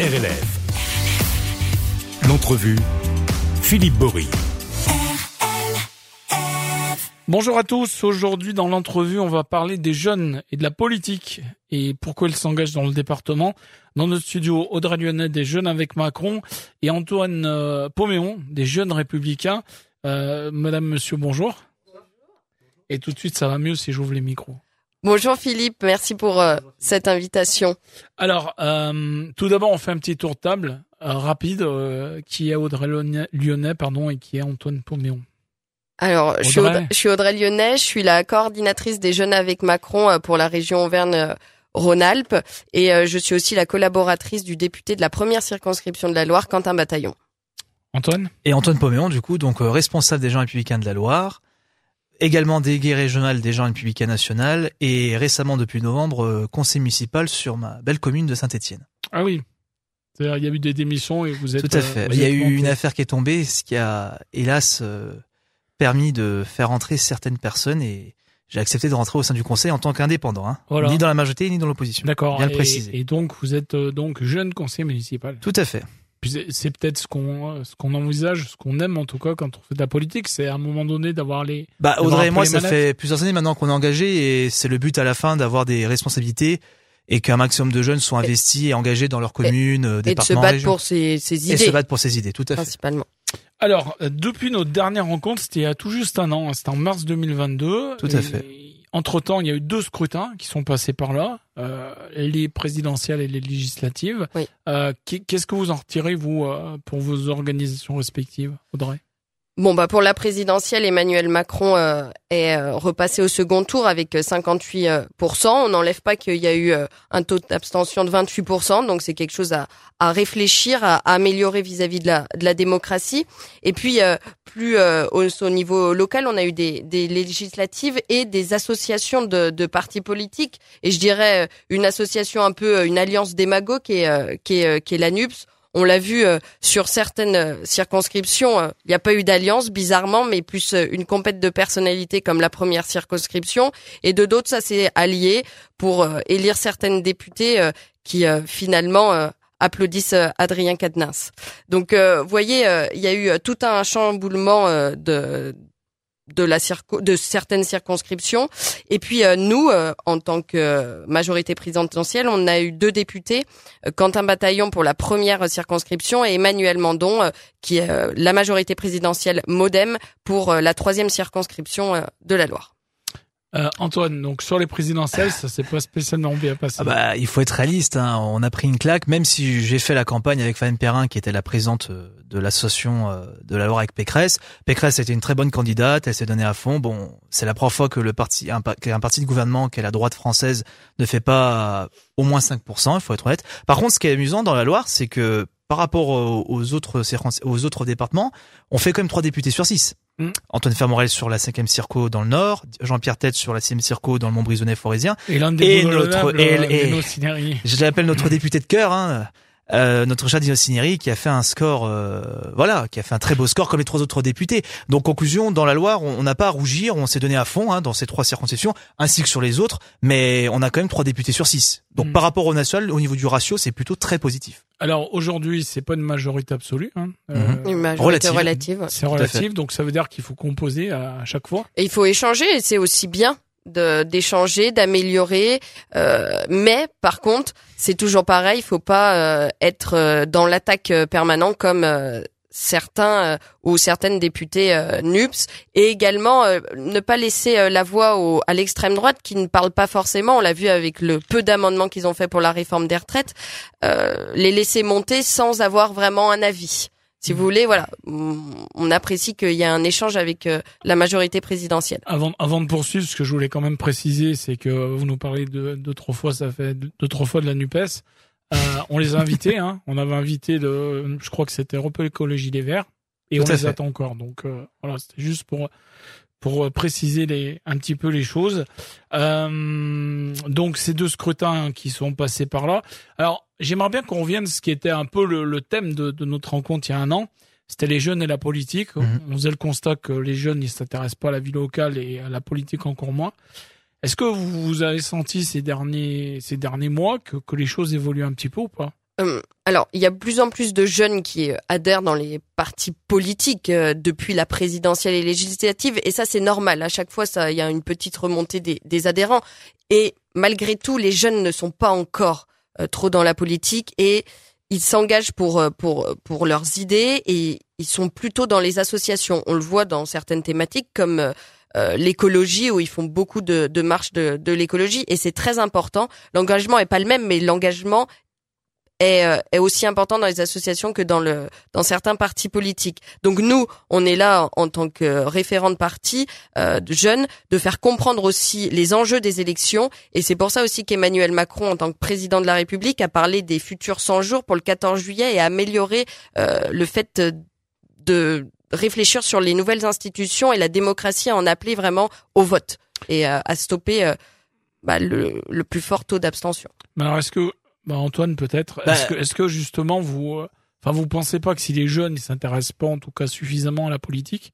RLF. L'entrevue, Philippe Bory. Bonjour à tous. Aujourd'hui, dans l'entrevue, on va parler des jeunes et de la politique et pourquoi ils s'engagent dans le département. Dans notre studio, Audrey Lyonnais des Jeunes avec Macron et Antoine euh, Poméon des Jeunes Républicains. Euh, Madame, Monsieur, bonjour. Et tout de suite, ça va mieux si j'ouvre les micros. Bonjour Philippe, merci pour euh, cette invitation. Alors, euh, tout d'abord, on fait un petit tour de table euh, rapide. qui est Audrey Lyonnais, pardon, et qui est Antoine Poméon alors, je suis, Audrey, je suis, Audrey, Lyonnais, je suis la coordinatrice des Jeunes avec Macron pour la région Auvergne-Rhône-Alpes et je suis aussi la collaboratrice du député de la première circonscription de la Loire, Quentin Bataillon. Antoine? Et Antoine Poméon, du coup, donc responsable des gens républicains de la Loire, également délégué régional des gens républicains national et récemment depuis novembre euh, conseil municipal sur ma belle commune de Saint-Étienne. Ah oui. Il y a eu des démissions et vous êtes. Tout à fait. Euh, il y a eu une affaire qui est tombée, ce qui a hélas euh, permis de faire entrer certaines personnes et j'ai accepté de rentrer au sein du conseil en tant qu'indépendant, hein. ni dans la majorité ni dans l'opposition. D'accord. Bien le préciser. Et donc vous êtes donc jeune conseiller municipal. Tout à fait c'est peut-être ce qu'on ce qu'on envisage, ce qu'on aime en tout cas quand on fait de la politique, c'est à un moment donné d'avoir les. Bah Audrey et moi, ça fait plusieurs années maintenant qu'on est engagé et c'est le but à la fin d'avoir des responsabilités et qu'un maximum de jeunes soient investis et, engagés dans leur commune, euh, et, département, et de se battre pour ses, ses, idées. Et se battre pour ses idées, tout à fait. Principalement. Alors, euh, depuis notre dernière rencontre, c'était il y a tout juste un an, hein, c'était en mars 2022. Tout à fait entre-temps, il y a eu deux scrutins qui sont passés par là, euh, les présidentielles et les législatives. Euh, Qu'est-ce que vous en retirez, vous, euh, pour vos organisations respectives, Audrey? Bon bah pour la présidentielle, Emmanuel Macron euh, est euh, repassé au second tour avec 58% euh, On n'enlève pas qu'il y a eu un taux d'abstention de 28% donc c'est quelque chose à, réfléchir, à, améliorer vis-à-vis de, la, démocratie. Et puis plus au, au, niveau local, on a eu des, législatives et des associations de, partis politiques. Et je dirais une association un peu une alliance démago qui est qui est, qui est la NUPS on l'a vu euh, sur certaines euh, circonscriptions, euh, il n'y a pas eu d'alliance, bizarrement, mais plus une compète de personnalité comme la première circonscription. Et de d'autres, ça s'est allié pour élire certaines députées qui finalement applaudissent Adrien Quatennens. Donc, vous voyez, il y a eu tout un chamboulement de de la de certaines circonscriptions. Et puis euh, nous, euh, en tant que majorité présidentielle, on a eu deux députés, euh, Quentin Bataillon pour la première circonscription et Emmanuel Mandon, qui est la majorité présidentielle MoDem pour la troisième circonscription de la Loire. Euh, Antoine, donc sur les présidentielles, ça s'est pas spécialement bien passé. Ah bah, il faut être réaliste. Hein. On a pris une claque, même si j'ai fait la campagne avec Fabien Perrin, qui était la présidente euh, de l'association euh, de la Loire avec Pécresse. Pécresse était une très bonne candidate, elle s'est donnée à fond. Bon, c'est la première fois que le parti, un, parti de gouvernement, qui est la droite française, ne fait pas au moins 5%. Il faut être honnête. Par contre, ce qui est amusant dans la Loire, c'est que par rapport aux autres aux autres départements, on fait quand même trois députés sur six. Mm. Antoine Fermorel sur la 5e Circo dans le Nord, Jean-Pierre Tête sur la 6e Circo dans le Mont-Brisonnais forésien. Et, notre, et, je l'appelle notre député de cœur, hein, euh, notre chat Dino qui a fait un score, euh, voilà, qui a fait un très beau score comme les trois autres députés. Donc conclusion, dans la Loire, on n'a pas à rougir, on s'est donné à fond hein, dans ces trois circonscriptions, ainsi que sur les autres, mais on a quand même trois députés sur six. Donc mm. par rapport au national, au niveau du ratio, c'est plutôt très positif. Alors aujourd'hui, c'est pas une majorité absolue. Hein. Euh, mm-hmm. une majorité relative. C'est relative, donc ça veut dire qu'il faut composer à chaque fois. Et il faut échanger, et c'est aussi bien d'échanger, d'améliorer. Euh, mais par contre, c'est toujours pareil, il faut pas euh, être euh, dans l'attaque permanente comme certains ou certaines députés NUPS et également ne pas laisser la voix au, à l'extrême droite qui ne parle pas forcément, on l'a vu avec le peu d'amendements qu'ils ont fait pour la réforme des retraites, les laisser monter sans avoir vraiment un avis. Si vous voulez, voilà, on apprécie qu'il y a un échange avec euh, la majorité présidentielle. Avant, avant de poursuivre, ce que je voulais quand même préciser, c'est que vous nous parlez de deux trois fois, ça fait deux trois fois de la Nupes. Euh, on les a invités, hein. On avait invité de, je crois que c'était Europe Écologie des Verts, et on les attend encore. Donc euh, voilà, c'était juste pour pour euh, préciser les, un petit peu les choses. Euh, donc ces deux scrutins qui sont passés par là. Alors j'aimerais bien qu'on revienne ce qui était un peu le, le thème de, de, notre rencontre il y a un an. C'était les jeunes et la politique. Mhm. On faisait le constat que les jeunes ne s'intéressent pas à la vie locale et à la politique encore moins. Est-ce que vous avez senti ces derniers ces derniers mois que, que les choses évoluent un petit peu ou pas? Euh, alors, il y a de plus en plus de jeunes qui adhèrent dans les partis politiques euh, depuis la présidentielle et législative, et ça c'est normal. À chaque fois, ça, il y a une petite remontée des, des adhérents. Et malgré tout, les jeunes ne sont pas encore euh, trop dans la politique et ils s'engagent pour euh, pour pour leurs idées et ils sont plutôt dans les associations. On le voit dans certaines thématiques comme l'écologie où ils font beaucoup de, de marches de, de l'écologie et c'est très important. L'engagement est pas le même, mais l'engagement est, euh, est aussi important dans les associations que dans le dans certains partis politiques. Donc nous, on est là en tant que référent de parti euh, de jeunes de faire comprendre aussi les enjeux des élections et c'est pour ça aussi qu'Emmanuel Macron en tant que président de la République a parlé des futurs 100 jours pour le 14 juillet et a amélioré euh, le fait de réfléchir sur les nouvelles institutions et la démocratie à en appeler vraiment au vote et à stopper bah, le, le plus fort taux d'abstention. Alors est-ce que bah Antoine peut-être. Bah, est-ce que, est que justement vous, euh, enfin vous pensez pas que si les jeunes ils s'intéressent pas en tout cas suffisamment à la politique,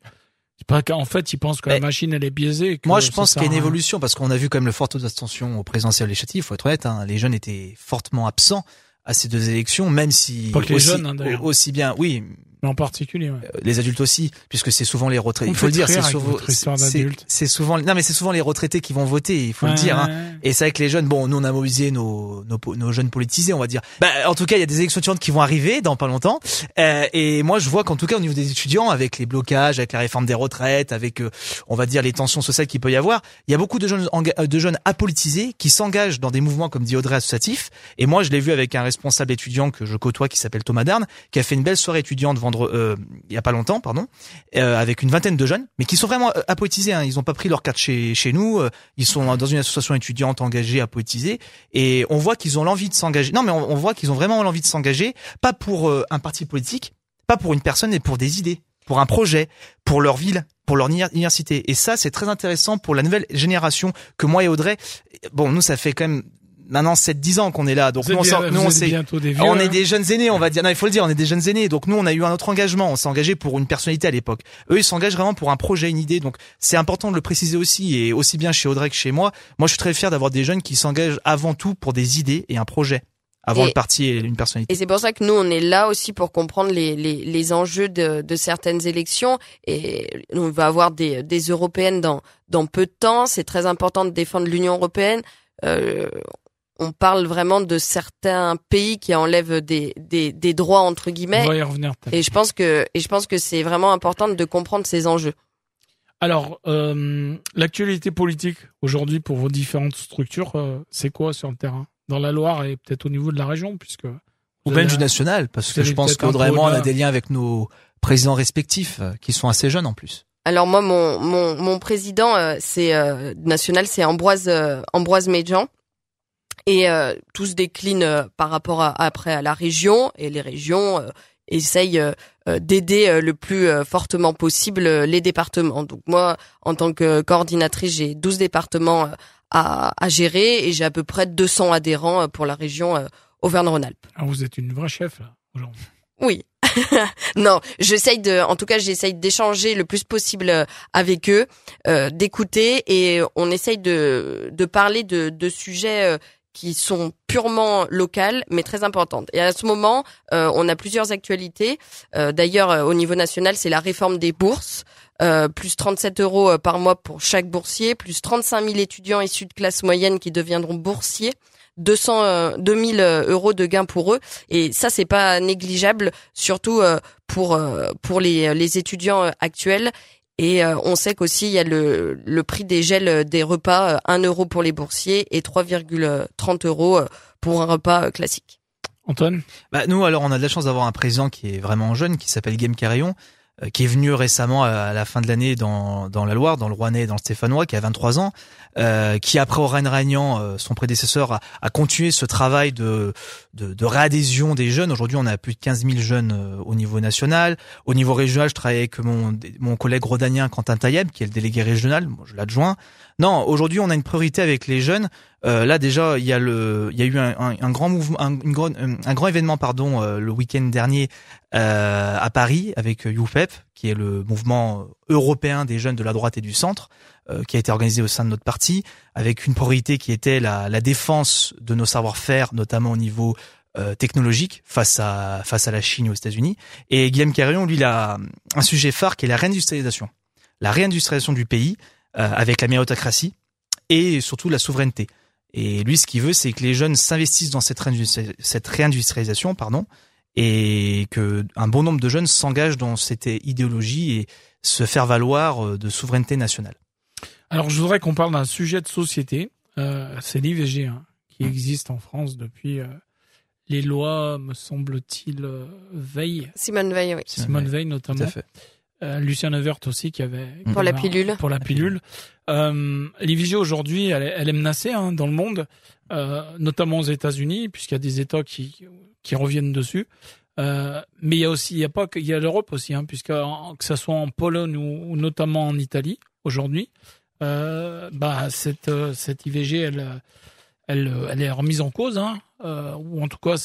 c'est pas qu'en fait ils pensent que la machine elle est biaisée. moi je pense qu'il y a une évolution parce qu'on a vu quand même le fort taux d'abstention au présidentiel législatif. Faut être honnête, hein, les jeunes étaient fortement absents à ces deux élections, même si pas que les jeunes, hein, aussi bien, oui, en particulier, ouais. Euh, les adultes aussi, puisque c'est souvent les retraités. Il faut le dire, c'est souvent, c'est souvent, non mais c'est souvent les retraités qui vont voter. Il faut le dire. Hein. Et c'est que les jeunes, bon, nous on a mobilisé nos, nos, nos jeunes politisés, on va dire. Bah, en tout cas, il y a des élections étudiantes qui vont arriver dans pas longtemps. Euh, et moi, je vois qu'en tout cas au niveau des étudiants, avec les blocages, avec la réforme des retraites, avec, euh, on va dire, les tensions sociales qu'il peut y avoir, il y a beaucoup de jeunes euh, de jeunes apolitisés qui s'engagent dans des mouvements comme dit Audrey associatif. Et moi, je l'ai vu avec un responsable étudiant que je côtoie qui s'appelle Thomas Darn, qui a fait une belle soirée étudiante euh, il y a pas longtemps, pardon, euh, avec une vingtaine de jeunes, mais qui sont vraiment euh, à poétiser. Hein. Ils ont pas pris leur carte chez chez nous. Ils sont dans une association étudiante engagée à poétiser, et on voit qu'ils ont l'envie de s'engager. Non, mais on, voit qu'ils ont vraiment l'envie de s'engager, pas pour un parti politique, pas pour une personne, mais pour des idées, pour un projet, pour leur ville, pour leur université. Et ça, c'est très intéressant pour la nouvelle génération que moi et Audrey. Bon, nous, ça fait quand même maintenant 7-10 ans qu'on est là. Donc nous, on, nous on, des on est des jeunes aînés, on va dire. Non, il faut le dire, on est des jeunes aînés. Donc nous, on a eu un autre engagement. On s'est engagé pour une personnalité à l'époque. Eux, ils s'engagent vraiment pour un projet, une idée. Donc c'est important de le préciser aussi, et aussi bien chez Audrey que chez moi. Moi, je suis très fier d'avoir des jeunes qui s'engagent avant tout pour des idées et un projet avant le parti et une personnalité. Et c'est pour ça que nous, on est là aussi pour comprendre les, les, les enjeux de, de, certaines élections. Et on va avoir des, des européennes dans, dans peu de temps. C'est très important de défendre l'Union européenne. Euh, on parle vraiment de certains pays qui enlèvent des, des, des droits entre guillemets. On va y revenir. Et je pense que et je pense que c'est vraiment important de comprendre ces enjeux. Alors, euh, l'actualité politique aujourd'hui pour vos différentes structures, euh, c'est quoi sur le terrain? Dans la Loire et peut-être au niveau de la région, puisque ou même du national, parce que je pense qu'Audrey on a des liens avec nos présidents respectifs euh, qui sont assez jeunes en plus. Alors moi, mon mon, mon président, euh, c'est national, c'est Ambroise Ambroise Méjean et euh, tout se décline euh, par rapport à, après à la région et les régions euh, essayent d'aider le plus fortement possible les départements. Donc moi, en tant que coordinatrice, j'ai 12 départements à, à gérer et j'ai à peu près 200 adhérents pour la région Auvergne-Rhône-Alpes. Ah, vous êtes une vraie chef là aujourd'hui. Oui. non, j'essaye de, en tout cas, j'essaye d'échanger le plus possible avec eux, euh, d'écouter et on essaye de de parler de, de sujets qui sont purement locales mais très importantes. Et à ce moment, euh, on a plusieurs actualités. Euh, d'ailleurs, euh, au niveau national, c'est la réforme des bourses. plus 37 euros par mois pour chaque boursier, plus 35 000 étudiants issus de classe moyenne qui deviendront boursiers. 200 2000 euros de gains pour eux et ça c'est pas négligeable surtout pour pour les les étudiants actuels et euh, on sait qu'aussi il y a le, le prix des gels des repas, 1 euh, euro pour les boursiers et 3,30 euros euh, pour un repas classique. Antoine? Bah, Nous, alors, on a de la chance d'avoir un président qui est vraiment jeune, qui s'appelle Game Carillon, qui est venu récemment à la fin de l'année dans, dans la Loire, dans le Rouennais, dans le Stéphanois, qui a 23 ans, euh, qui après Aurène Ragnan, euh, son prédécesseur, a, a, continué ce travail de, de, de réadhésion des jeunes. Aujourd'hui, on a plus de 15 000 jeunes euh, au niveau national. Au niveau régional, je travaille avec mon, mon collègue rodanien Quentin Taïeb, qui est le délégué régional. Moi, je l'adjoins. Non, aujourd'hui, on a une priorité avec les jeunes. Euh, là, déjà, il y a eu un, grand événement, pardon, le week-end dernier à Paris avec YouPep, qui est le mouvement européen des jeunes de la droite et du centre. Euh, qui a été organisé au sein de notre parti, avec une priorité qui était la, défense de nos savoir-faire, notamment au niveau euh, technologique face à face à la Chine et aux États-Unis. Et Guillaume Carillon, lui, il a un sujet phare qui est la réindustrialisation, la réindustrialisation du pays euh, avec la méritocratie et surtout la souveraineté. Et lui, ce qu'il veut, c'est que les jeunes s'investissent dans cette, cette réindustrialisation, pardon, et que un bon nombre de jeunes s'engagent dans cette idéologie et se faire valoir euh, de souveraineté nationale. Alors, je voudrais qu'on parle d'un sujet de société. Euh, c'est l'IVG hein, qui existe en France depuis euh, les lois, me semble-t-il, Veil. Simone Veil, oui. Simone Veil notamment. Tout à fait. Euh, Lucien Nevert aussi qui avait pour la pilule. Pour la pilule. Euh, L'IVG aujourd'hui, elle, elle, est menacée hein, dans le monde, euh, notamment aux États-Unis, puisqu'il y a des États qui qui reviennent dessus. Euh, mais il y a aussi, il y a pas il y a l'Europe aussi, hein, puisque que ça soit en Pologne ou, ou notamment en Italie aujourd'hui, bah cette cette IVG, elle elle, elle est remise en cause, hein, euh, ou en tout cas,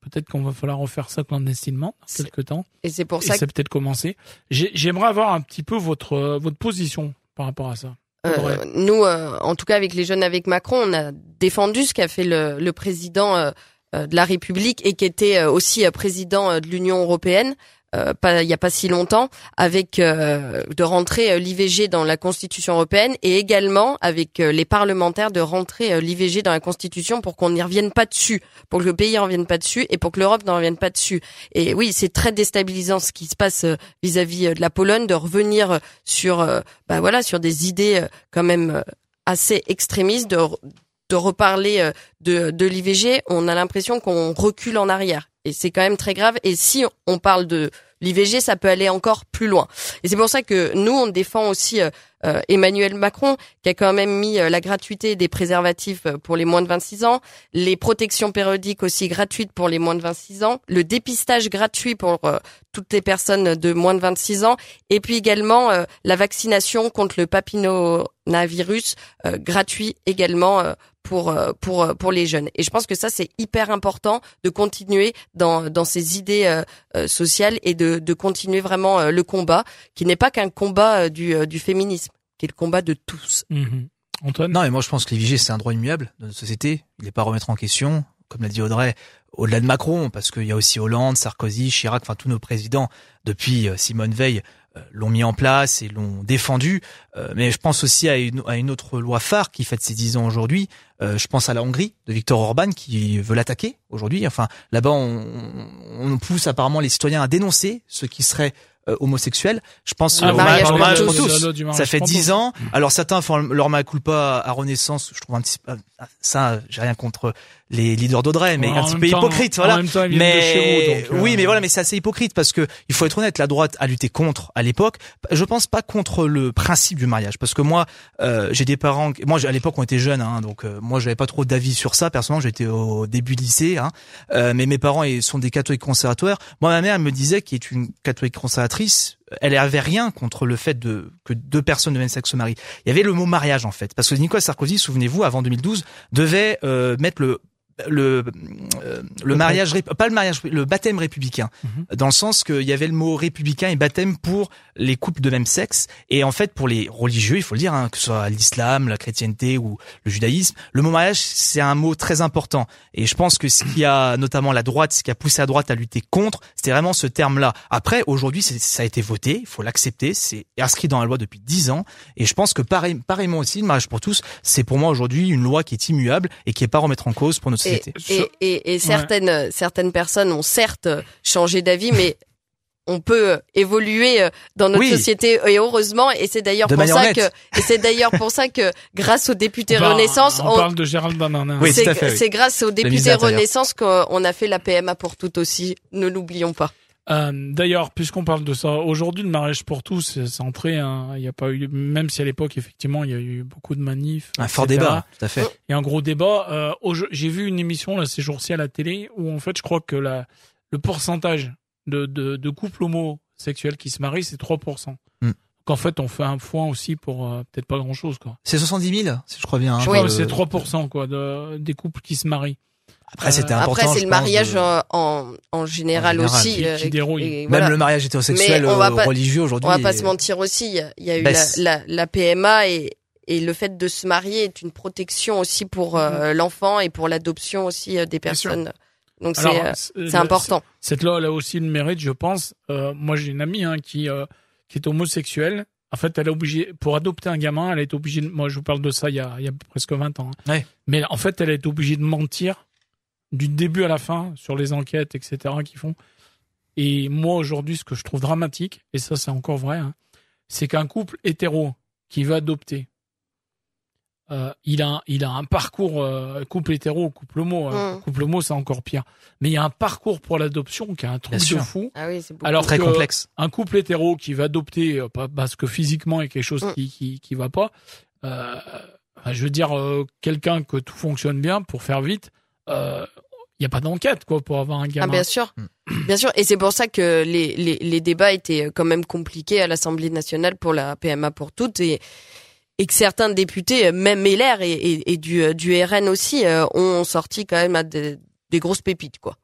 peut-être qu'on va falloir refaire ça clandestinement dans quelques temps. Et c'est pour ça. que... c'est peut-être commencé. J'aimerais avoir un petit peu votre votre position par rapport à ça. Euh, nous, euh, en tout cas, avec les jeunes avec Macron, on a défendu ce qu'a fait le, le président euh, de la République et qui était aussi président de l'Union européenne. Euh, pas, il n'y a pas si longtemps, avec euh, de rentrer euh, l'IVG dans la Constitution européenne et également avec les parlementaires de rentrer l'IVG dans la Constitution pour qu'on n'y revienne pas dessus, pour que le pays ne revienne pas dessus et pour que l'Europe n'en revienne pas dessus. Et oui, c'est très déstabilisant ce qui se passe vis-à-vis de la Pologne, de revenir sur, bah voilà, sur des idées quand même assez extrémistes, de de reparler de, de l'IVG, on a l'impression qu'on recule en arrière. Et c'est quand même très grave. Et si on parle de l'IVG, ça peut aller encore plus loin. Et c'est pour ça que nous, on défend aussi euh, euh, Emmanuel Macron, qui a quand même mis euh, la gratuité des préservatifs pour les moins de 26 ans, les protections périodiques aussi gratuites pour les moins de 26 ans, le dépistage gratuit pour toutes les personnes de moins de 26 ans, et puis également la vaccination contre le papillomavirus gratuit également pour euh, pour euh, pour les jeunes. Et je pense que ça c'est hyper important de continuer dans dans ces idées euh, sociales et de de continuer vraiment le combat qui n'est pas qu'un combat du du féminisme, qui est le combat de tous. Mmh Antoine? Non, et moi je pense que l'IVG c'est un droit immuable de notre société. Il n'est pas à remettre en question, comme l'a dit Audrey, au-delà de Macron, parce qu'il y a aussi Hollande, Sarkozy, Chirac, enfin tous nos présidents depuis Simone Veil l'ont mis en place et l'ont défendu. Euh, mais je pense aussi à une, à une, autre loi phare qui fête ses 10 ans aujourd'hui. Euh, je pense à la Hongrie de Viktor Orban qui veut l'attaquer aujourd'hui. Enfin, là-bas, on, on, pousse apparemment les citoyens à dénoncer ce qui serait homosexuels. Je pense ah, au mariage, pour tous. Ça fait dix ans. Alors certains font leur ma culpa à Renaissance. Je trouve un petit ça, j'ai rien contre les leaders d'Audrey, mais un petit peu hypocrite, voilà. mais oui, mais voilà, mais c'est assez hypocrite parce que il faut être honnête, la droite a lutté contre à l'époque. Je pense pas contre le principe du mariage, parce que moi, euh, j'ai des parents, moi à l'époque on était jeunes, hein, donc euh, moi j'avais pas trop d'avis sur ça. Personnellement, j'étais au début lycée, hein, euh, mais mes parents sont des catholiques conservateurs. Moi, ma mère me disait qu'il est une catholique conservatrice elle avait rien contre le fait de que deux personnes de même sexe se marient. Il y avait le mot mariage en fait, parce que Nicolas Sarkozy, souvenez-vous, avant 2012, devait euh, mettre le le euh, le mariage pas le mariage le baptême républicain. Mhm. dans le sens qu'il y avait le mot républicain et baptême pour les couples de même sexe. Et en fait pour les religieux il faut le dire hein, que ce soit l'islam la chrétienté ou le judaïsme le mot mariage c'est un mot très important. Et je pense que ce qui a notamment la droite ce qui a poussé la droite à lutter contre c'était vraiment ce terme là après aujourd'hui ça a été voté il faut l'accepter c'est inscrit dans la loi depuis dix ans. Et je pense que pareil, pareillement aussi le mariage pour tous c'est pour moi aujourd'hui une loi qui est immuable et qui est pas à remettre en cause pour notre et, et, et, certaines, certaines personnes ont certes changé d'avis, mais on peut évoluer dans notre société. Et heureusement et c'est d'ailleurs pour ça que et c'est d'ailleurs pour ça que grâce aux députés bah, Renaissance on, parle de Gérald Darmanin. Oui, c'est grâce aux députés Renaissance qu'on a fait la PMA pour toutes aussi ne l'oublions pas euh, D'ailleurs, puisqu'on parle de ça, aujourd'hui le mariage pour tous, c'est entré. Hein, il n'y a pas eu, même si à l'époque effectivement il y a eu beaucoup de manifs. Un fort débat, tout à fait. Il y a un gros débat. Euh, J'ai vu une émission là ces jours-ci à la télé où en fait je crois que la, le pourcentage de, de, de couples homosexuels qui se marient c'est 3%. Hmm. Donc en fait on fait un point aussi pour euh, peut-être pas grand-chose quoi. C'est 70 000 si je crois bien. Hein, oui. c'est 3% quoi de, des couples qui se marient. Après, c'était euh, important. Après, c'est le mariage en, en, général, aussi. Qui, qui euh, Même le mariage hétérosexuel euh, religieux aujourd'hui. On va pas se mentir aussi. Il y a eu la, la, la, PMA et, et le fait de se marier est une protection aussi pour mm-hmm. l'enfant et pour l'adoption aussi des personnes. Donc c'est important. Cette loi elle a aussi le mérite, je pense. Euh, moi, j'ai une amie hein, qui euh, qui est homosexuelle. En fait, elle est obligée pour adopter un gamin, elle est obligée. De, moi, je vous parle de ça il y a, il y a presque 20 ans. hein. Ouais. Mais en fait, elle est obligée de mentir du début à la fin sur les enquêtes, etc. qu'ils font. Et moi, aujourd'hui, ce que je trouve dramatique, et ça, c'est encore vrai, hein, c'est qu'un couple hétéro qui veut adopter, euh, il a, il a un parcours euh, couple hétéro, couple homo. hein. Mm. Couple homo, c'est encore pire. Mais il y a un parcours pour l'adoption qui est un truc de fou. Ah oui, c'est beaucoup. Alors Très que complexe. un couple hétéro qui va adopter euh, parce que physiquement il y a quelque chose Mm. qui, qui qui va pas. Euh, je veux dire euh, quelqu'un que tout fonctionne bien pour faire vite. Euh, Il y a pas d'enquête quoi pour avoir un Ah, gamin. bien sûr. Mm. Bien sûr. Et c'est pour ça que les, les, les débats étaient quand même compliqués à l'Assemblée nationale pour la PMA pour toutes et, et que certains députés, même LR et, et, et du, euh, du RN aussi, euh, ont sorti quand même à des, des grosses pépites, quoi.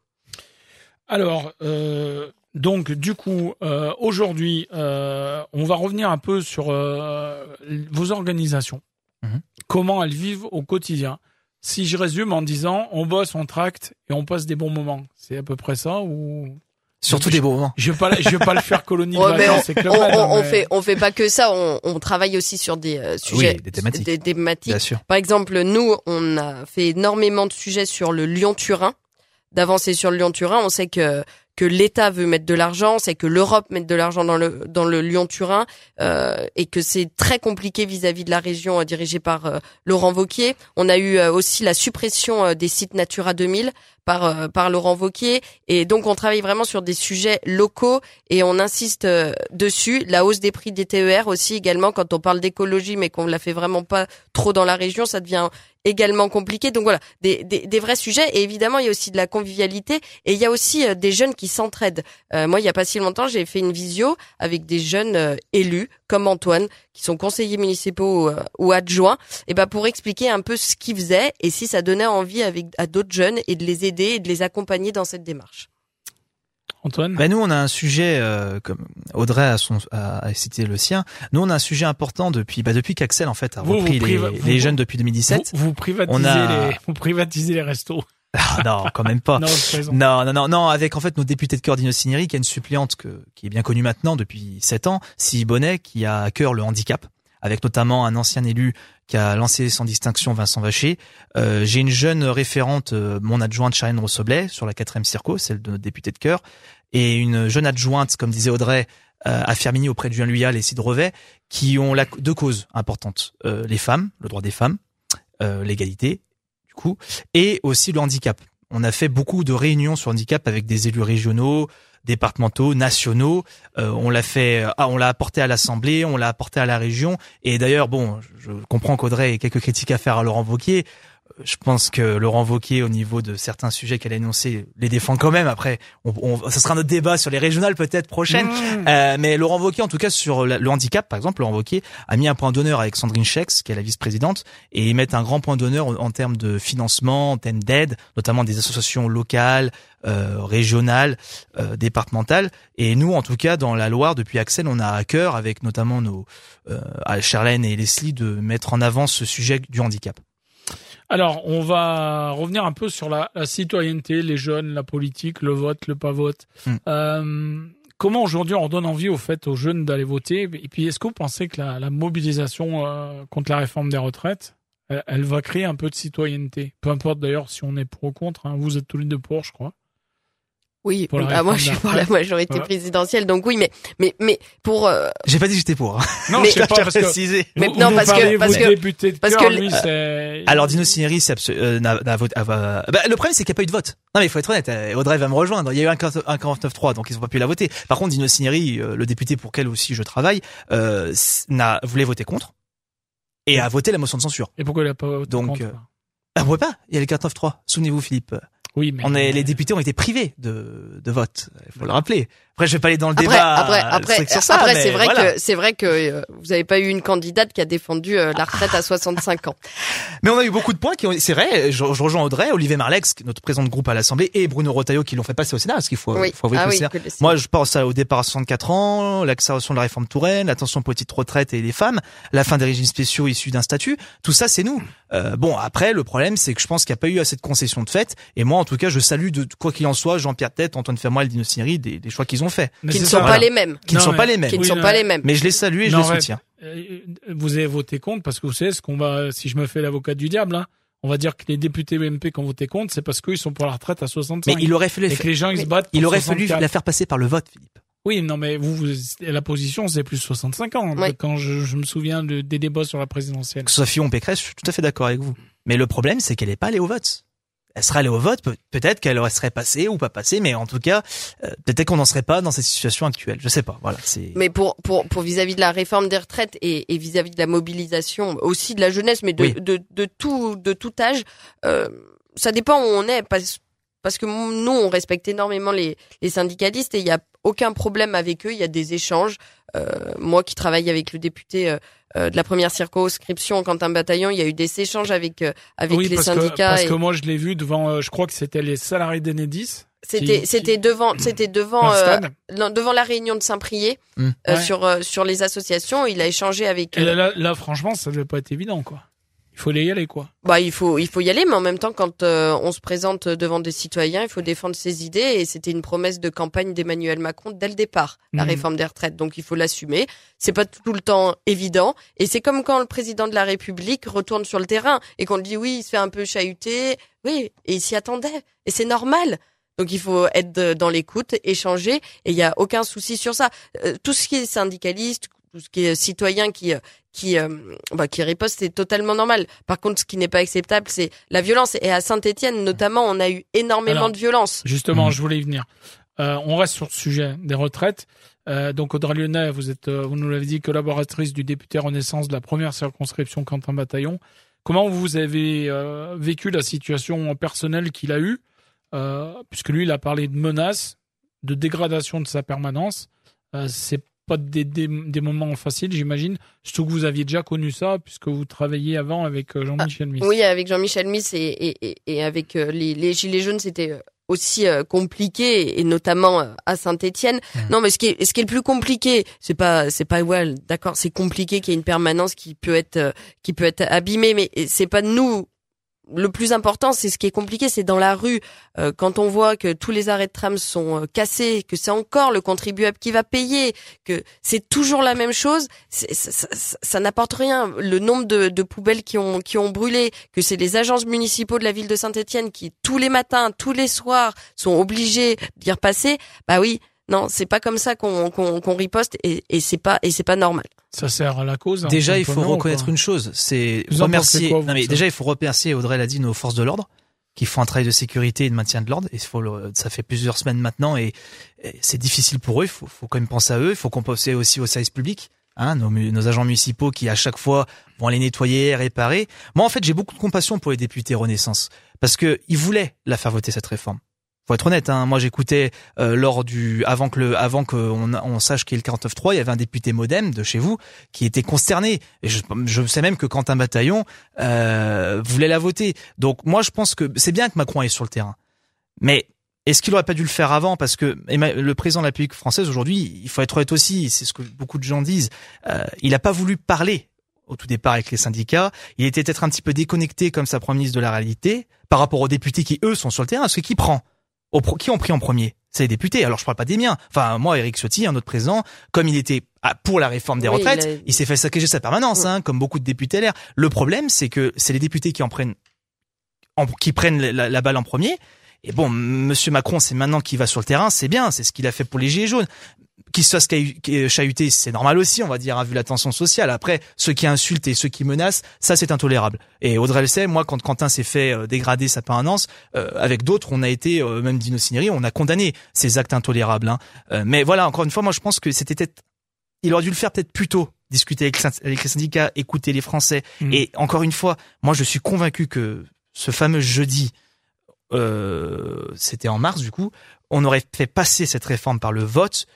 Alors, euh, donc, du coup, euh, aujourd'hui, euh, on va revenir un peu sur euh, vos organisations. Mhm. Comment elles vivent au quotidien. Si je résume en disant, on bosse, on tracte et on passe des bons moments. C'est à peu près ça ou? Surtout des beaux moments. je vais pas, je vais pas le faire colonie Ouais, mais Club On, on, fait, on fait pas que ça. On, on travaille aussi sur des euh, sujets, des thématiques. des thématiques Bien sûr. Par exemple, nous, on a fait énormément de sujets sur le Lyon-Turin, d'avancer sur le Lyon-Turin. On sait que que l'État veut mettre de l'argent, c'est que l'Europe met de l'argent dans le dans le Lyon-Turin euh, et que c'est très compliqué vis-à-vis de la région euh, dirigée par euh, Laurent Vauquier. On a eu aussi la suppression des sites Natura 2000 par euh, par Laurent Vauquier et donc on travaille vraiment sur des sujets locaux et on insiste euh, dessus. La hausse des prix des TER aussi également quand on parle d'écologie mais qu'on la fait vraiment pas trop dans la région, ça devient également compliqué. Donc voilà, des, des, des vrais sujets. Et évidemment, il y a aussi de la convivialité et il y a aussi euh, des jeunes qui s'entraident. Euh, moi, il y a pas si longtemps, j'ai fait une visio avec des jeunes élus comme Antoine, qui sont conseillers municipaux ou adjoints, et ben pour expliquer un peu ce qu'ils faisaient et si ça donnait envie avec à d'autres jeunes et de les aider et de les accompagner dans cette démarche. Antoine. Ben nous, on a un sujet, euh, comme Audrey a, son, a, a cité le sien. Nous, on a un sujet important depuis, bah, depuis qu'Axel en fait a Vous, repris vous les, priva- vous- les jeunes depuis 2017. Vous, vous privatisez On a- les, vous privatisez les restos. Ah, non, quand même pas. Non. Non, non, non, non, avec en fait nos députés de cœur Dino Cinieri, qui est une suppléante que, qui est bien connue maintenant depuis sept ans, Si Bonnet, qui a à cœur le handicap, avec notamment un ancien élu qui a lancé sans distinction Vincent Vacher. Euh, J'ai une jeune référente, euh, mon adjointe Charlène Rossoblet, sur la quatrième circo, celle de notre député de cœur, et une jeune adjointe, comme disait Audrey, euh, à Firmini auprès de Julien Luyal et Sid Revet, qui ont la, deux causes importantes. Euh, les femmes, le droit des femmes, euh, l'égalité, du coup, et aussi le handicap. On a fait beaucoup de réunions sur handicap avec des élus régionaux, départementaux, nationaux. Euh, on l'a fait, ah, on l'a apporté à l'Assemblée, on l'a apporté à la région. Et d'ailleurs, bon, je comprends qu'Audrey ait quelques critiques à faire à Laurent Wauquiez. Je pense que Laurent Wauquiez, au niveau de certains sujets qu'elle a énoncés, les défend quand même. Après, on, on, ça sera notre débat sur les régionales peut-être prochaines. Mmh. Euh, mais Laurent Wauquiez, en tout cas sur le handicap, par exemple, Laurent Wauquiez a mis un point d'honneur avec Sandrine Schex, qui est la vice-présidente, et ils mettent un grand point d'honneur en, en termes de financement, en termes d'aide, notamment des associations locales, euh, régionales, euh, départementales. Et nous, en tout cas, dans la Loire, depuis Axel, on a à cœur, avec notamment nos euh, Charlène et Leslie, de mettre en avant ce sujet du handicap. Alors, on va revenir un peu sur la, la citoyenneté, les jeunes, la politique, le vote, le pas vote. Hmm. Euh, comment aujourd'hui on donne envie au fait aux jeunes d'aller voter? Et puis, est-ce que vous pensez que la, la mobilisation euh, contre la réforme des retraites, elle, elle va créer un peu de citoyenneté? Peu importe d'ailleurs si on est pour ou contre. hein. Vous êtes tous les deux pour, je crois. Oui, Pour bah, moi je suis pour la majorité Voilà. présidentielle, donc oui, mais mais mais pour euh, J'ai pas dit que j'étais pour. hein. Non, Mais- je sais pas parce que. précisé. Mais vous- non, vous parce que- parce que- de parce cœur, que- lui. Alors Dino Cineri, c'est euh, n'a- n'a voté- a- va- bah, le problème c'est qu'il n'y a pas eu de vote. Non mais il faut être honnête, euh, Audrey va me rejoindre. Il y a eu un 40 un 49.3, donc ils n'ont pas pu la voter. Par contre, Dino Cineri, euh, le député pour lequel aussi je travaille, euh, s- n'a voulait voter contre et a voté la motion de censure. Et pourquoi il a pas voté Donc, contre euh, Ah, voyez pas Il y a le 49.3. Souvenez-vous, Philippe. Oui, mais. On est, les députés ont été privés de, de vote. Il faut le rappeler. Après, je vais pas aller dans le Après, débat. après, euh, après, sur ça, après, c'est vrai voilà. que c'est vrai que euh, vous n'avez pas eu une candidate qui a défendu euh, la retraite à 65 ans. Mais on a eu beaucoup de points qui ont, c'est vrai, je, je rejoins Audrey, Olivier Marlex, notre président de groupe à l'Assemblée, et Bruno Rotaillot qui l'ont fait passer au Sénat, parce qu'il faut, Oui. faut avouer Ah que le oui, Sénat- que le Sénat. Moi, je pense à- au départ à 64 ans, l'accélération de la réforme Touraine, l'attention aux petites retraites et les femmes, la fin des régimes spéciaux issus d'un statut. Tout ça, c'est nous. Euh, bon, après, le problème, c'est que je pense qu'il n'y a pas eu assez de concessions de fait. Et moi, en tout cas, je salue de quoi qu'il en soit, Jean-Pierre Tête, Antoine Fermoil, Dino Cineri, des, des choix qu'ils ont faits. Mais qui ne sont pas les mêmes. Qui ne Non, sont mais- pas les mêmes. Qui ne sont pas les mêmes. Mais je les salue et je les ouais. soutiens. Euh, Vous avez voté contre parce que vous savez ce qu'on va, si je me fais l'avocat du diable, hein, on va dire que les députés UMP qui ont voté contre, c'est parce qu'ils sont pour la retraite à 65. Mais il aurait fallu, et que les gens ils se battent. il aurait fallu 64. la faire passer par le vote, Philippe. Oui, non, mais vous, vous la position, c'est plus 65 ans. Oui. Quand je, je me souviens de- des débats sur la présidentielle. Que ce soit Fillon ou Pécresse, je suis tout à fait d'accord avec vous. Mais le problème, c'est qu'elle n'est pas allée au vote. Elle serait allée au vote, peut- peut-être qu'elle aurait- serait passée ou pas passée, mais en tout cas, euh, peut-être qu'on n'en serait pas dans cette situation actuelle. Je sais pas. Voilà, c'est. Mais pour pour pour vis-à-vis de la réforme des retraites et et vis-à-vis de la mobilisation aussi de la jeunesse, mais de Oui. de, de tout de tout âge, euh, ça dépend où on est parce parce que nous on respecte énormément les les syndicalistes et il y a aucun problème avec eux. Il y a des échanges. Euh, moi qui travaille avec le député euh, euh, de la première circonscription Quentin Bataillon, il y a eu des échanges avec euh, avec oui, les parce que, syndicats. parce et que moi, je l'ai vu devant, euh, je crois que c'était les salariés d'Enedis. C'était qui- c'était devant c'était devant euh, devant la réunion de Saint-Prié Ouais. sur euh, sur les associations. Il a échangé avec. Et là, là, franchement, ça devait pas être évident, quoi. Il faut y aller, quoi. Bah, il faut, il faut y aller, mais en même temps, quand euh, on se présente devant des citoyens, il faut défendre ses idées. Et c'était une promesse de campagne d'Emmanuel Macron dès le départ, la Mhm. réforme des retraites. Donc, il faut l'assumer. C'est pas tout le temps évident. Et c'est comme quand le président de la République retourne sur le terrain et qu'on lui dit oui, il se fait un peu chahuter. Oui, et il s'y attendait. Et c'est normal. Donc il faut être dans l'écoute, échanger, et il y a aucun souci sur ça. Euh, tout ce qui est syndicaliste, tout ce qui est citoyen qui euh, qui euh, bah, qui riposte, c'est totalement normal. Par contre, ce qui n'est pas acceptable, c'est la violence. Et à Saint-Étienne, notamment, on a eu énormément Alors, de violence. Justement, Mhm. je voulais y venir. Euh, on reste sur le sujet des retraites. Euh, donc Audrey Lyonnais, vous êtes, euh, vous nous l'avez dit, collaboratrice du député Renaissance de la première circonscription Quentin Bataillon. Comment vous avez euh, vécu la situation personnelle qu'il a eue, euh, puisque lui, il a parlé de menaces, de dégradation de sa permanence. Euh, c'est pas des, des, des moments faciles, j'imagine. Surtout que vous aviez déjà connu ça, puisque vous travailliez avant avec euh, Jean-Michel Miss. Oui, avec Jean-Michel Miss et, et, et, et avec euh, les, les Gilets jaunes, c'était euh, aussi compliqué, et notamment à Saint-Étienne. Non, mais ce qui est, ce qui est le plus compliqué, c'est pas, c'est pas, ouais, d'accord, c'est compliqué qu'il y ait une permanence qui peut être, qui peut être abîmée, mais c'est pas nous. Le plus important, c'est ce qui est compliqué, c'est dans la rue. Euh, quand on voit que tous les arrêts de tram sont euh, cassés, que c'est encore le contribuable qui va payer, que c'est toujours la même chose, ça- ça- ça n'apporte rien. Le nombre de, de poubelles qui ont qui ont brûlé, que c'est les agences municipaux de la ville de Saint-Étienne qui tous les matins, tous les soirs sont obligés d'y repasser. Bah oui, non, c'est pas comme ça qu'on qu'on qu'on riposte et, et c'est pas et c'est pas normal. Ça sert à la cause. Déjà, Antoine il faut reconnaître une chose, c'est Vous en remercier. pensez quoi, vous, non mais déjà, il faut remercier. Audrey l'a dit, nos forces de l'ordre qui font un travail de sécurité et de maintien de l'ordre. Et il faut le- ça fait plusieurs semaines maintenant et, et c'est difficile pour eux. Il faut, faut quand même penser à eux. Il faut qu'on pense aussi aux services publics. Hein, nos, nos agents municipaux qui à chaque fois vont aller nettoyer, réparer. Moi, en fait, j'ai beaucoup de compassion pour les députés Renaissance parce que ils voulaient la faire voter cette réforme. Faut être honnête. Hein, moi, j'écoutais euh, lors du avant que le avant qu'on on sache qu'il ait le 49.3, il y avait un député MoDem de chez vous qui était consterné. Et je, je sais même que Quentin Bataillon euh, voulait la voter. Donc moi, je pense que c'est bien que Macron est sur le terrain. Mais est-ce qu'il aurait pas dû le faire avant? Parce que le président de la République française aujourd'hui, il faut être honnête aussi, c'est ce que beaucoup de gens disent, euh, il n'a pas voulu parler au tout départ avec les syndicats. Il était peut-être un petit peu déconnecté comme sa première ministre de la réalité par rapport aux députés qui eux sont sur le terrain. Que qui prend Au pro- Qui ont pris en premier? C'est les députés. Alors je parle pas des miens. Enfin moi, Eric Ciotti, un autre président, comme il était ah, pour la réforme des Oui, retraites, il a- il s'est fait saccager sa permanence, hein, comme beaucoup de députés LR. Le problème, c'est que c'est les députés qui en prennent, en- qui prennent la, la balle en premier. Et bon, Monsieur Macron, c'est maintenant qu'il va sur le terrain, c'est bien, c'est ce qu'il a fait pour les gilets jaunes. Qu'il se fasse cahu- qui- chahuter, c'est normal aussi, on va dire, hein, vu la tension sociale. Après, ceux qui insultent et ceux qui menacent, ça c'est intolérable. Et Audrey le sait, moi, quand Quentin s'est fait euh, dégrader sa permanence, euh, avec d'autres, on a été, euh, même Dino Cinieri, on a condamné ces actes intolérables. hein. Euh, mais voilà, encore une fois, moi je pense que c'était peut-être, il aurait dû le faire peut-être plus tôt, discuter avec, les syndicats, écouter les Français. Mhm. Et encore une fois, moi je suis convaincu que ce fameux jeudi, euh, c'était en mars du coup, on aurait fait passer cette réforme par le vote.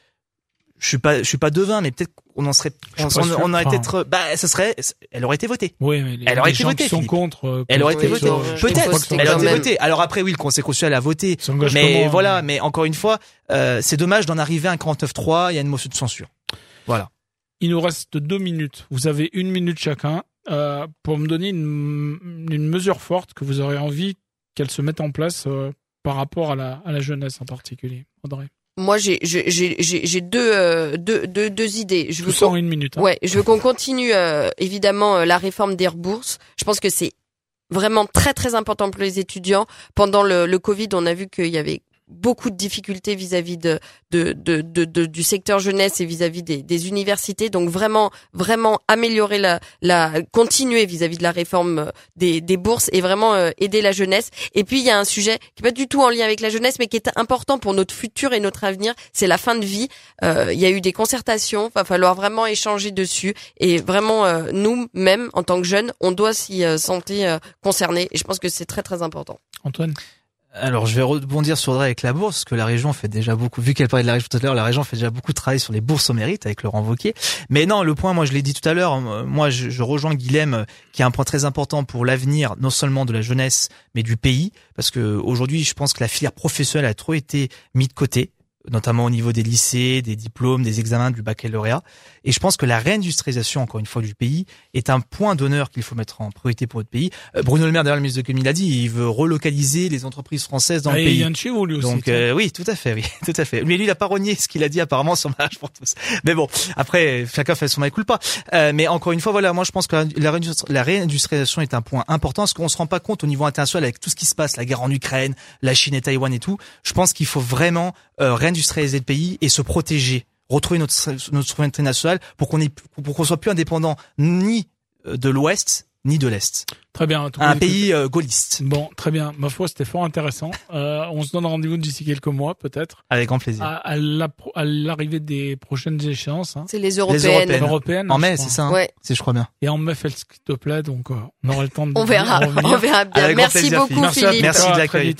Je suis pas, je suis pas devin, mais peut-être qu'on en serait, Je on, on- on aurait Enfin- peut-être, bah, ça serait, elle aurait été votée. Oui, mais les, Elle aurait les été gens votée, qui sont contre. euh, Elle aurait été Oui, votée. Peut-être, elle aurait été votée. Alors après, oui, le Conseil constitutionnel a voté. Mais comment, voilà, hein. mais encore une fois, euh, c'est dommage d'en arriver à un 49-3, il y a une motion de censure. Voilà. Il nous reste deux minutes. Vous avez une minute chacun euh, pour me donner une, une mesure forte que vous aurez envie qu'elle se mette en place euh, par rapport à la, à la jeunesse en particulier. Audrey. Moi, j'ai deux, euh, deux deux deux idées. Je Tout veux ça qu'on- en une minute. hein. Ouais, je veux qu'on continue euh, évidemment euh, la réforme des bourses. Je pense que c'est vraiment très très important pour les étudiants. Pendant le, le Covid, on a vu qu'il y avait beaucoup de difficultés vis-à-vis de, de, de, de- du secteur jeunesse et vis-à-vis des, des universités. Donc vraiment, vraiment améliorer la, la continuer vis-à-vis de la réforme euh, des, des bourses et vraiment euh, aider la jeunesse. Et puis il y a un sujet qui est pas du tout en lien avec la jeunesse, mais qui est important pour notre futur et notre avenir. C'est la fin de vie. Euh, il y a eu des concertations. Va falloir vraiment échanger dessus. Et vraiment, euh, nous-mêmes, en tant que jeunes, on doit s'y euh, sentir concernés. Et je pense que c'est très très important. Antoine? Alors, je vais rebondir sur Audrey avec la bourse, que la région fait déjà beaucoup, vu qu'elle parlait de la région tout à l'heure, la région fait déjà beaucoup de travail sur les bourses au mérite avec Laurent Wauquiez. Mais non, le point, moi, je l'ai dit tout à l'heure, moi, je, rejoins Guilhem, qui a un point très important pour l'avenir, non seulement de la jeunesse, mais du pays, parce que aujourd'hui, je pense que la filière professionnelle a trop été mise de côté notamment au niveau des lycées, des diplômes, des examens du baccalauréat. Et je pense que la réindustrialisation, encore une fois, du pays est un point d'honneur qu'il faut mettre en priorité pour notre pays. Euh, Bruno Le Maire, d'ailleurs, le ministre de l'économie l'a dit, il veut relocaliser les entreprises françaises dans Ah, le il pays. vient de chez vous lui aussi. Donc euh, oui, tout à fait, oui, tout à fait. Mais lui, il a pas renié ce qu'il a dit apparemment sur Mariage pour tous. Mais bon, après, chacun fait son mal pas. Euh, mais encore une fois, voilà, moi je pense que la réindustrialisation est un point important, parce qu'on se rend pas compte au niveau international avec tout ce qui se passe, la guerre en Ukraine, la Chine et Taïwan et tout. Je pense qu'il faut vraiment euh, réindustrialiser le pays et se protéger, retrouver notre notre souveraineté nationale pour qu'on pour qu'on soit plus indépendant ni euh, de l'Ouest ni de l'Est. Très bien. tout Un pays euh, gaulliste, Bon, très bien. Ma foi, c'était fort intéressant. Euh, on se donne rendez-vous d'ici quelques mois, peut-être, avec grand plaisir. à, l'arrivée des prochaines échéances hein. C'est les Les européennes. européennes. européennes. En mai, c'est ça, hein Ouais, si je crois bien. Et en mai, fais s'il te plaît. Donc, euh, on aura le temps de on verra, on verra bien. Avec Merci plaisir, beaucoup, Philippe. Merci de l'accueil.